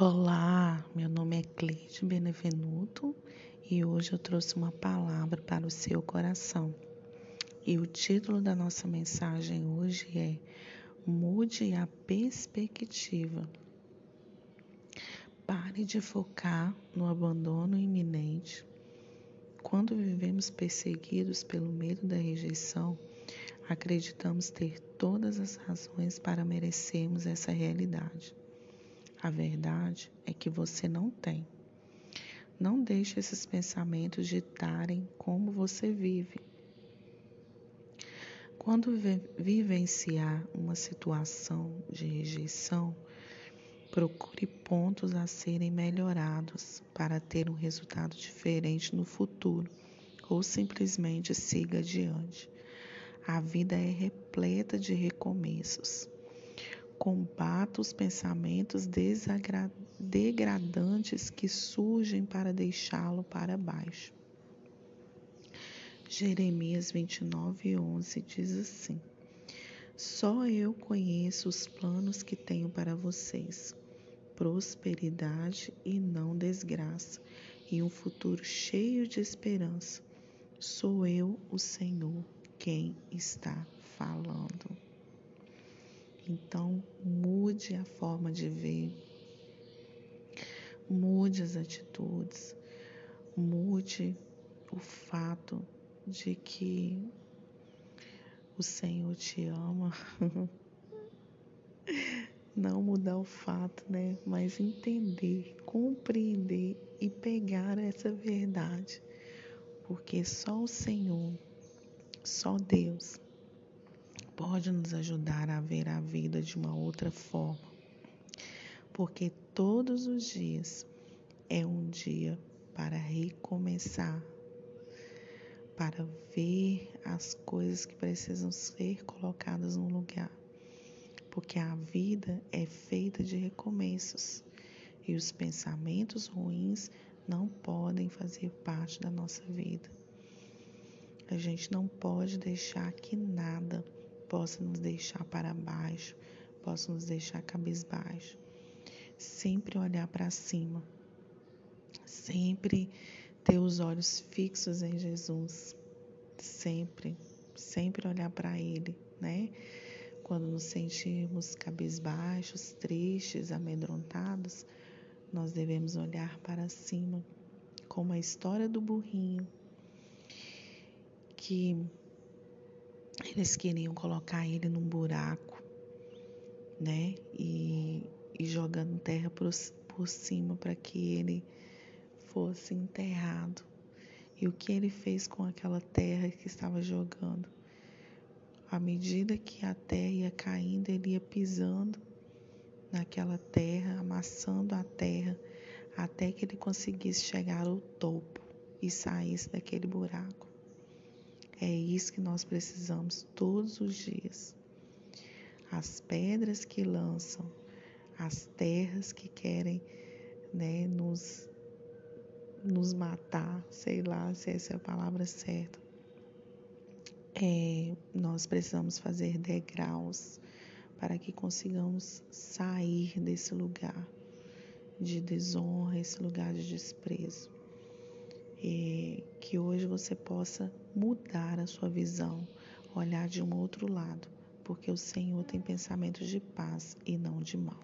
Olá, meu nome é Cleide Benevenuto e hoje eu trouxe uma palavra para o seu coração. E o título da nossa mensagem hoje é Mude a perspectiva. Pare de focar no abandono iminente. Quando vivemos perseguidos pelo medo da rejeição, acreditamos ter todas as razões para merecermos essa realidade. A verdade é que você não tem. Não deixe esses pensamentos ditarem como você vive. Quando vivenciar uma situação de rejeição, procure pontos a serem melhorados para ter um resultado diferente no futuro ou simplesmente siga adiante. A vida é repleta de recomeços. Combata os pensamentos degradantes que surgem para deixá-lo para baixo. Jeremias 29, 11 diz assim: Só eu conheço os planos que tenho para vocês, prosperidade e não desgraça, e um futuro cheio de esperança. Sou eu, o Senhor, quem está falando. Então, mude a forma de ver, mude as atitudes, mude o fato de que o Senhor te ama. Não mudar o fato, né? Mas entender, compreender e pegar essa verdade. Porque só o Senhor, só Deus pode nos ajudar a ver a vida de uma outra forma. Porque todos os dias é um dia para recomeçar, para ver as coisas que precisam ser colocadas no lugar. Porque a vida é feita de recomeços e os pensamentos ruins não podem fazer parte da nossa vida. A gente não pode deixar que nada possa nos deixar para baixo, possa nos deixar cabisbaixo. Sempre olhar para cima, sempre ter os olhos fixos em Jesus, sempre, sempre olhar para Ele, né? Quando nos sentirmos cabisbaixos, tristes, amedrontados, nós devemos olhar para cima, como a história do burrinho, que eles queriam colocar ele num buraco, né? E, e jogando terra por, por cima para que ele fosse enterrado. E o que ele fez com aquela terra que estava jogando? À medida que a terra ia caindo, ele ia pisando naquela terra, amassando a terra, até que ele conseguisse chegar ao topo e saísse daquele buraco. É isso que nós precisamos todos os dias. As pedras que lançam, as terras que querem né, nos, nos matar, sei lá se essa é a palavra certa. É, nós precisamos fazer degraus para que consigamos sair desse lugar de desonra, esse lugar de desprezo é, que hoje você possa mudar a sua visão, olhar de um outro lado, porque o Senhor tem pensamentos de paz e não de mal.